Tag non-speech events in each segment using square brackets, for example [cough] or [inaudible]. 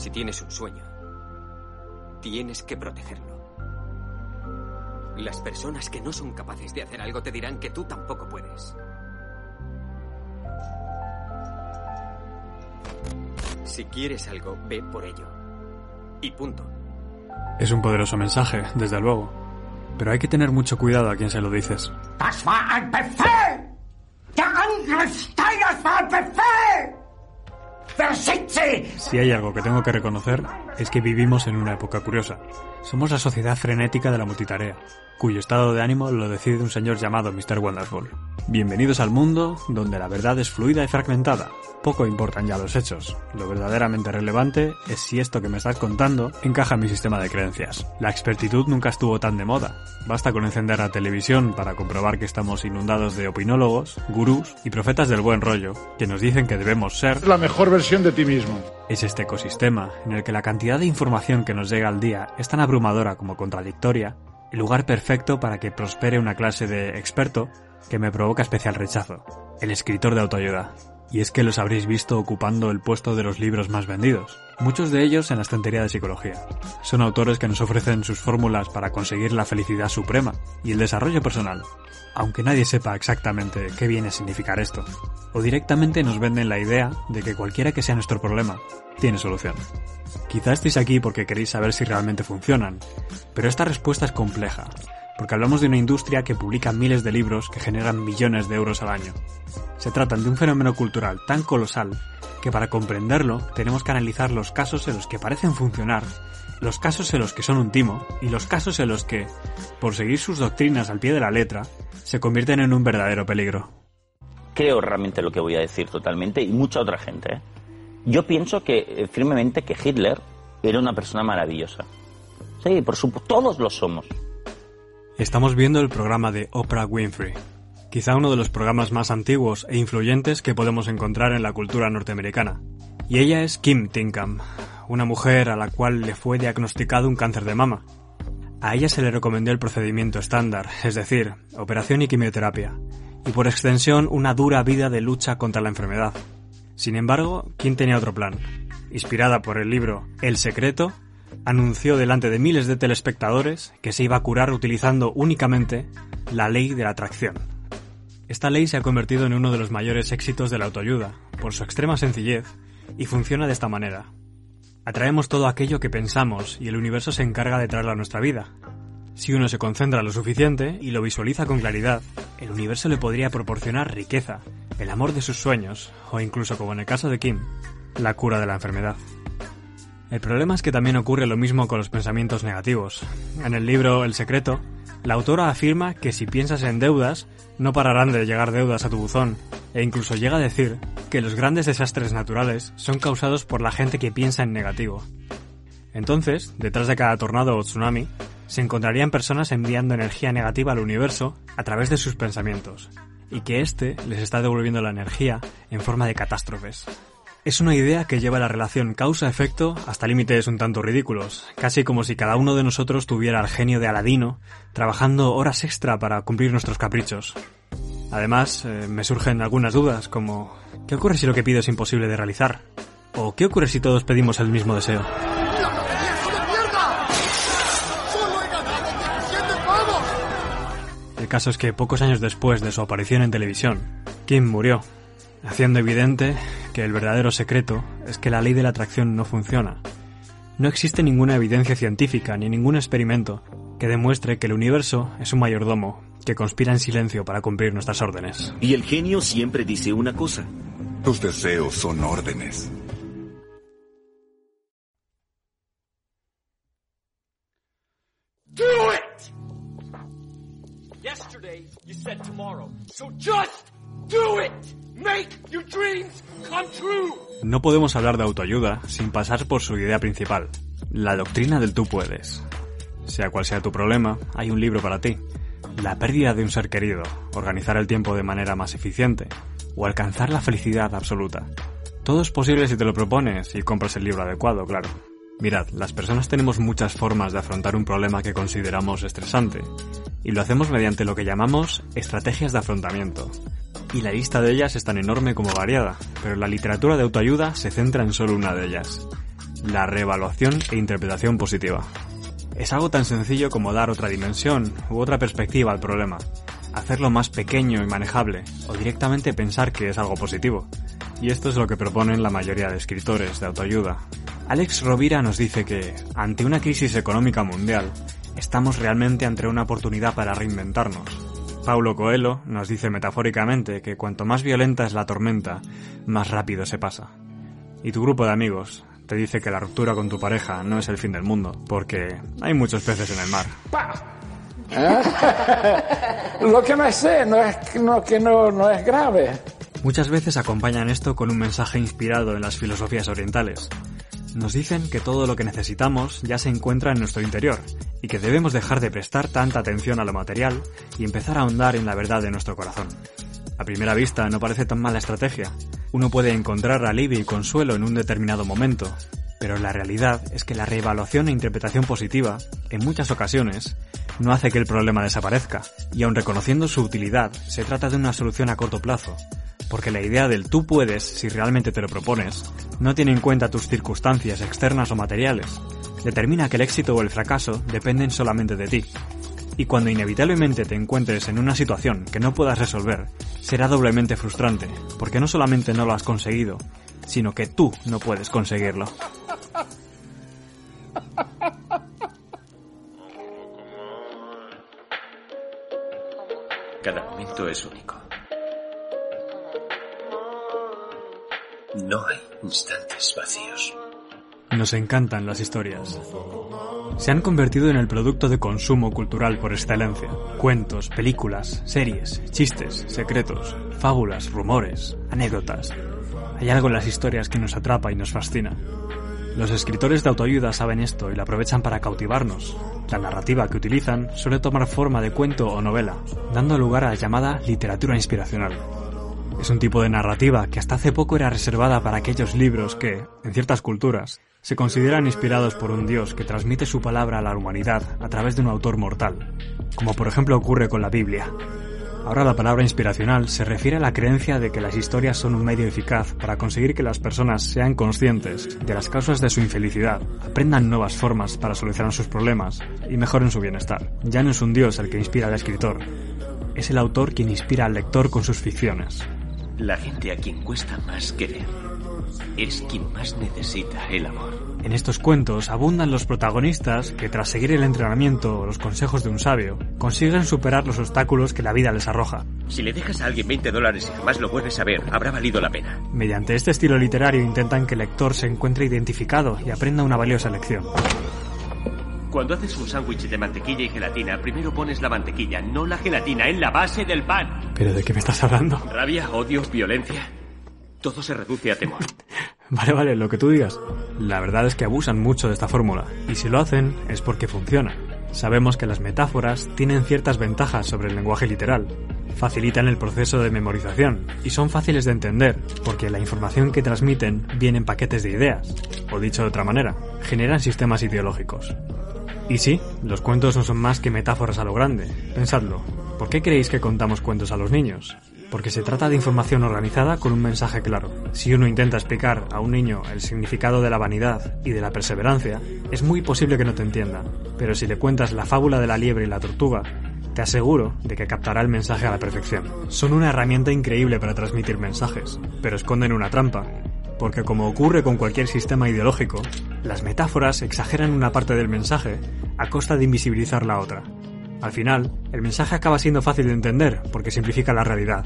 Si tienes un sueño, tienes que protegerlo. Las personas que no son capaces de hacer algo te dirán que tú tampoco puedes. Si quieres algo, ve por ello. Y punto. Es un poderoso mensaje, desde luego. Pero hay que tener mucho cuidado a quien se lo dices. Das ein Befehl! Si hay algo que tengo que reconocer es que vivimos en una época curiosa. Somos la sociedad frenética de la multitarea, cuyo estado de ánimo lo decide un señor llamado Mr. Wonderful. Bienvenidos al mundo donde la verdad es fluida y fragmentada. Poco importan ya los hechos. Lo verdaderamente relevante es si esto que me estás contando encaja en mi sistema de creencias. La expertitud nunca estuvo tan de moda. Basta con encender la televisión para comprobar que estamos inundados de opinólogos, gurús y profetas del buen rollo, que nos dicen que debemos ser la mejor versión de ti mismo. Es este ecosistema en el que la cantidad de información que nos llega al día es tan abrumadora como contradictoria, el lugar perfecto para que prospere una clase de experto que me provoca especial rechazo, el escritor de autoayuda. Y es que los habréis visto ocupando el puesto de los libros más vendidos, muchos de ellos en la estantería de psicología. Son autores que nos ofrecen sus fórmulas para conseguir la felicidad suprema y el desarrollo personal, aunque nadie sepa exactamente qué viene a significar esto. O directamente nos venden la idea de que cualquiera que sea nuestro problema, tiene solución. Quizá estéis aquí porque queréis saber si realmente funcionan, pero esta respuesta es compleja, porque hablamos de una industria que publica miles de libros que generan millones de euros al año. Se trata de un fenómeno cultural tan colosal que para comprenderlo tenemos que analizar los casos en los que parecen funcionar, los casos en los que son un timo y los casos en los que, por seguir sus doctrinas al pie de la letra, se convierten en un verdadero peligro. Creo realmente lo que voy a decir totalmente y mucha otra gente. ¿eh? Yo pienso que eh, firmemente que Hitler era una persona maravillosa. Sí, por supuesto, todos lo somos. Estamos viendo el programa de Oprah Winfrey, quizá uno de los programas más antiguos e influyentes que podemos encontrar en la cultura norteamericana. Y ella es Kim Tinkham, una mujer a la cual le fue diagnosticado un cáncer de mama. A ella se le recomendó el procedimiento estándar, es decir, operación y quimioterapia, y por extensión una dura vida de lucha contra la enfermedad. Sin embargo, Kim tenía otro plan. Inspirada por el libro El Secreto, anunció delante de miles de telespectadores que se iba a curar utilizando únicamente la ley de la atracción. Esta ley se ha convertido en uno de los mayores éxitos de la autoayuda, por su extrema sencillez, y funciona de esta manera. Atraemos todo aquello que pensamos y el universo se encarga de traerlo a nuestra vida. Si uno se concentra lo suficiente y lo visualiza con claridad, el universo le podría proporcionar riqueza, el amor de sus sueños, o incluso, como en el caso de Kim, la cura de la enfermedad. El problema es que también ocurre lo mismo con los pensamientos negativos. En el libro El secreto, la autora afirma que si piensas en deudas, no pararán de llegar deudas a tu buzón, e incluso llega a decir que los grandes desastres naturales son causados por la gente que piensa en negativo. Entonces, detrás de cada tornado o tsunami, se encontrarían personas enviando energía negativa al universo a través de sus pensamientos, y que éste les está devolviendo la energía en forma de catástrofes. Es una idea que lleva la relación causa-efecto hasta límites un tanto ridículos, casi como si cada uno de nosotros tuviera al genio de Aladino trabajando horas extra para cumplir nuestros caprichos. Además, eh, me surgen algunas dudas como ¿qué ocurre si lo que pido es imposible de realizar? ¿O qué ocurre si todos pedimos el mismo deseo? El caso es que pocos años después de su aparición en televisión, Kim murió, haciendo evidente que el verdadero secreto es que la ley de la atracción no funciona. No existe ninguna evidencia científica ni ningún experimento que demuestre que el universo es un mayordomo que conspira en silencio para cumplir nuestras órdenes. Y el genio siempre dice una cosa. Tus deseos son órdenes. Do it! Yesterday, you said tomorrow. So just No podemos hablar de autoayuda sin pasar por su idea principal, la doctrina del tú puedes. Sea cual sea tu problema, hay un libro para ti. La pérdida de un ser querido, organizar el tiempo de manera más eficiente o alcanzar la felicidad absoluta. Todo es posible si te lo propones y compras el libro adecuado, claro. Mirad, las personas tenemos muchas formas de afrontar un problema que consideramos estresante, y lo hacemos mediante lo que llamamos estrategias de afrontamiento. Y la lista de ellas es tan enorme como variada, pero la literatura de autoayuda se centra en solo una de ellas, la reevaluación e interpretación positiva. Es algo tan sencillo como dar otra dimensión u otra perspectiva al problema, hacerlo más pequeño y manejable, o directamente pensar que es algo positivo. Y esto es lo que proponen la mayoría de escritores de autoayuda. Alex Rovira nos dice que, ante una crisis económica mundial, estamos realmente ante una oportunidad para reinventarnos. Paulo Coelho nos dice metafóricamente que cuanto más violenta es la tormenta, más rápido se pasa. Y tu grupo de amigos te dice que la ruptura con tu pareja no es el fin del mundo, porque hay muchos peces en el mar. Lo que me sé no es, no, que no, no es grave. Muchas veces acompañan esto con un mensaje inspirado en las filosofías orientales. Nos dicen que todo lo que necesitamos ya se encuentra en nuestro interior y que debemos dejar de prestar tanta atención a lo material y empezar a ahondar en la verdad de nuestro corazón. A primera vista no parece tan mala estrategia. Uno puede encontrar alivio y consuelo en un determinado momento, pero la realidad es que la reevaluación e interpretación positiva, en muchas ocasiones, no hace que el problema desaparezca, y aun reconociendo su utilidad, se trata de una solución a corto plazo, porque la idea del tú puedes si realmente te lo propones no tiene en cuenta tus circunstancias externas o materiales. Determina que el éxito o el fracaso dependen solamente de ti. Y cuando inevitablemente te encuentres en una situación que no puedas resolver, será doblemente frustrante, porque no solamente no lo has conseguido, sino que tú no puedes conseguirlo. Cada momento es único. No hay instantes vacíos. Nos encantan las historias. Se han convertido en el producto de consumo cultural por excelencia. Cuentos, películas, series, chistes, secretos, fábulas, rumores, anécdotas. Hay algo en las historias que nos atrapa y nos fascina. Los escritores de autoayuda saben esto y lo aprovechan para cautivarnos. La narrativa que utilizan suele tomar forma de cuento o novela, dando lugar a la llamada literatura inspiracional. Es un tipo de narrativa que hasta hace poco era reservada para aquellos libros que, en ciertas culturas, se consideran inspirados por un dios que transmite su palabra a la humanidad a través de un autor mortal, como por ejemplo ocurre con la Biblia. Ahora la palabra inspiracional se refiere a la creencia de que las historias son un medio eficaz para conseguir que las personas sean conscientes de las causas de su infelicidad, aprendan nuevas formas para solucionar sus problemas y mejoren su bienestar. Ya no es un dios el que inspira al escritor, es el autor quien inspira al lector con sus ficciones. La gente a quien cuesta más querer es quien más necesita el amor. En estos cuentos abundan los protagonistas que tras seguir el entrenamiento o los consejos de un sabio, consiguen superar los obstáculos que la vida les arroja. Si le dejas a alguien 20 dólares y jamás lo vuelves a ver, habrá valido la pena. Mediante este estilo literario intentan que el lector se encuentre identificado y aprenda una valiosa lección. Cuando haces un sándwich de mantequilla y gelatina, primero pones la mantequilla, no la gelatina, en la base del pan. ¿Pero de qué me estás hablando? Rabia, odio, violencia. Todo se reduce a temor. [laughs] Vale, vale, lo que tú digas. La verdad es que abusan mucho de esta fórmula, y si lo hacen es porque funciona. Sabemos que las metáforas tienen ciertas ventajas sobre el lenguaje literal. Facilitan el proceso de memorización y son fáciles de entender porque la información que transmiten viene en paquetes de ideas, o dicho de otra manera, generan sistemas ideológicos. Y sí, los cuentos no son más que metáforas a lo grande. Pensadlo. ¿Por qué creéis que contamos cuentos a los niños? Porque se trata de información organizada con un mensaje claro. Si uno intenta explicar a un niño el significado de la vanidad y de la perseverancia, es muy posible que no te entienda. Pero si le cuentas la fábula de la liebre y la tortuga, te aseguro de que captará el mensaje a la perfección. Son una herramienta increíble para transmitir mensajes, pero esconden una trampa, porque como ocurre con cualquier sistema ideológico, las metáforas exageran una parte del mensaje a costa de invisibilizar la otra. Al final, el mensaje acaba siendo fácil de entender porque simplifica la realidad.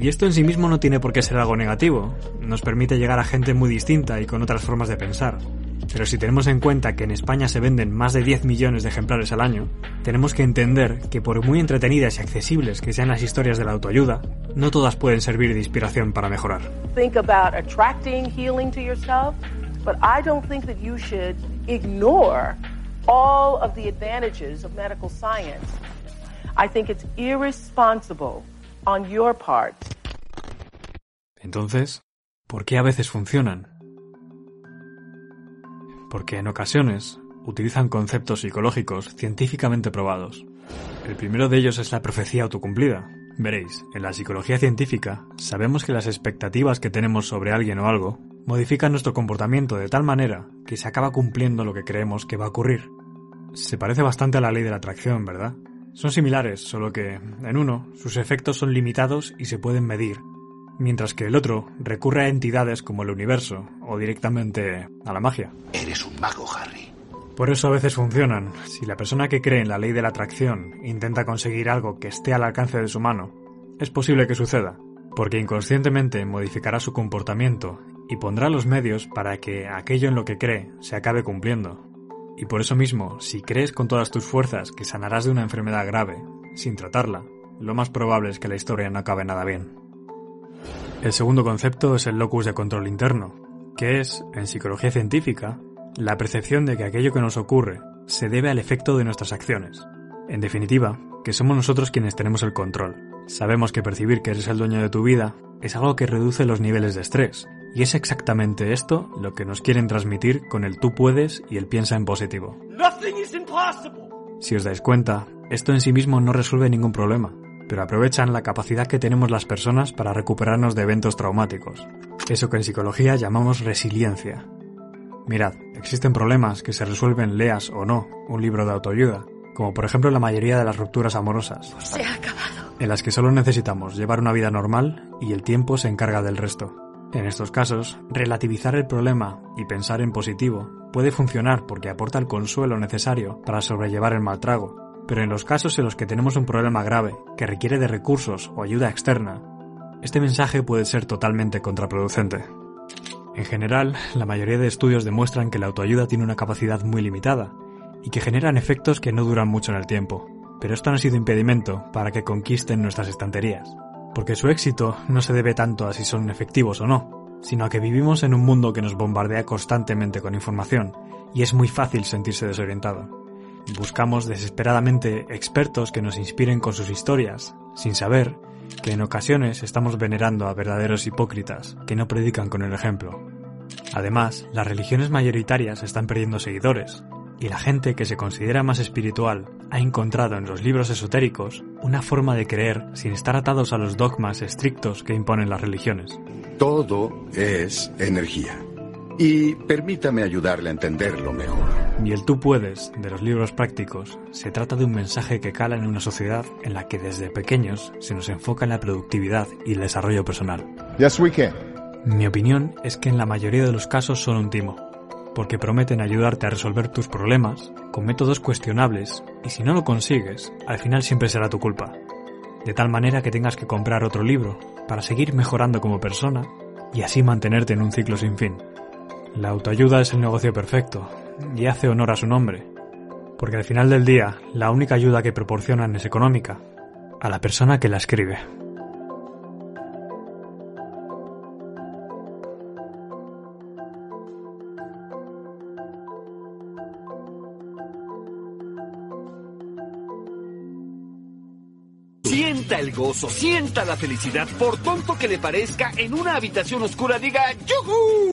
Y esto en sí mismo no tiene por qué ser algo negativo, nos permite llegar a gente muy distinta y con otras formas de pensar. Pero si tenemos en cuenta que en España se venden más de 10 millones de ejemplares al año, tenemos que entender que por muy entretenidas y accesibles que sean las historias de la autoayuda, no todas pueden servir de inspiración para mejorar. Think about attracting healing to yourself, but I don't think that you should ignore all of the advantages of medical science. I think it's irresponsible on your part. Entonces, ¿por qué a veces funcionan porque en ocasiones utilizan conceptos psicológicos científicamente probados. El primero de ellos es la profecía autocumplida. Veréis, en la psicología científica sabemos que las expectativas que tenemos sobre alguien o algo modifican nuestro comportamiento de tal manera que se acaba cumpliendo lo que creemos que va a ocurrir. Se parece bastante a la ley de la atracción, ¿verdad? Son similares, solo que, en uno, sus efectos son limitados y se pueden medir, mientras que el otro recurre a entidades como el universo o directamente a la magia. Eres un mago, Harry. Por eso a veces funcionan. Si la persona que cree en la ley de la atracción intenta conseguir algo que esté al alcance de su mano, es posible que suceda, porque inconscientemente modificará su comportamiento y pondrá los medios para que aquello en lo que cree se acabe cumpliendo. Y por eso mismo, si crees con todas tus fuerzas que sanarás de una enfermedad grave, sin tratarla, lo más probable es que la historia no acabe nada bien. El segundo concepto es el locus de control interno, que es, en psicología científica, la percepción de que aquello que nos ocurre se debe al efecto de nuestras acciones. En definitiva, que somos nosotros quienes tenemos el control. Sabemos que percibir que eres el dueño de tu vida es algo que reduce los niveles de estrés, y es exactamente esto lo que nos quieren transmitir con el tú puedes y el piensa en positivo. Si os dais cuenta, esto en sí mismo no resuelve ningún problema, pero aprovechan la capacidad que tenemos las personas para recuperarnos de eventos traumáticos. Eso que en psicología llamamos resiliencia. Mirad, existen problemas que se resuelven leas o no un libro de autoayuda, como por ejemplo la mayoría de las rupturas amorosas. Se ha acabado. En las que solo necesitamos llevar una vida normal y el tiempo se encarga del resto. En estos casos, relativizar el problema y pensar en positivo puede funcionar porque aporta el consuelo necesario para sobrellevar el mal trago, pero en los casos en los que tenemos un problema grave que requiere de recursos o ayuda externa, este mensaje puede ser totalmente contraproducente. En general, la mayoría de estudios demuestran que la autoayuda tiene una capacidad muy limitada y que generan efectos que no duran mucho en el tiempo, pero esto no ha sido impedimento para que conquisten nuestras estanterías, porque su éxito no se debe tanto a si son efectivos o no, sino a que vivimos en un mundo que nos bombardea constantemente con información y es muy fácil sentirse desorientado. Buscamos desesperadamente expertos que nos inspiren con sus historias, sin saber que en ocasiones estamos venerando a verdaderos hipócritas que no predican con el ejemplo. Además, las religiones mayoritarias están perdiendo seguidores, y la gente que se considera más espiritual ha encontrado en los libros esotéricos una forma de creer sin estar atados a los dogmas estrictos que imponen las religiones. Todo es energía. Y permítame ayudarle a entenderlo mejor. Y el tú puedes de los libros prácticos se trata de un mensaje que cala en una sociedad en la que desde pequeños se nos enfoca en la productividad y el desarrollo personal. Yes, we can. Mi opinión es que en la mayoría de los casos son un timo, porque prometen ayudarte a resolver tus problemas con métodos cuestionables y si no lo consigues, al final siempre será tu culpa. De tal manera que tengas que comprar otro libro para seguir mejorando como persona y así mantenerte en un ciclo sin fin. La autoayuda es el negocio perfecto y hace honor a su nombre, porque al final del día la única ayuda que proporcionan es económica, a la persona que la escribe. Sienta el gozo, sienta la felicidad, por tonto que le parezca, en una habitación oscura diga ¡Yuhu!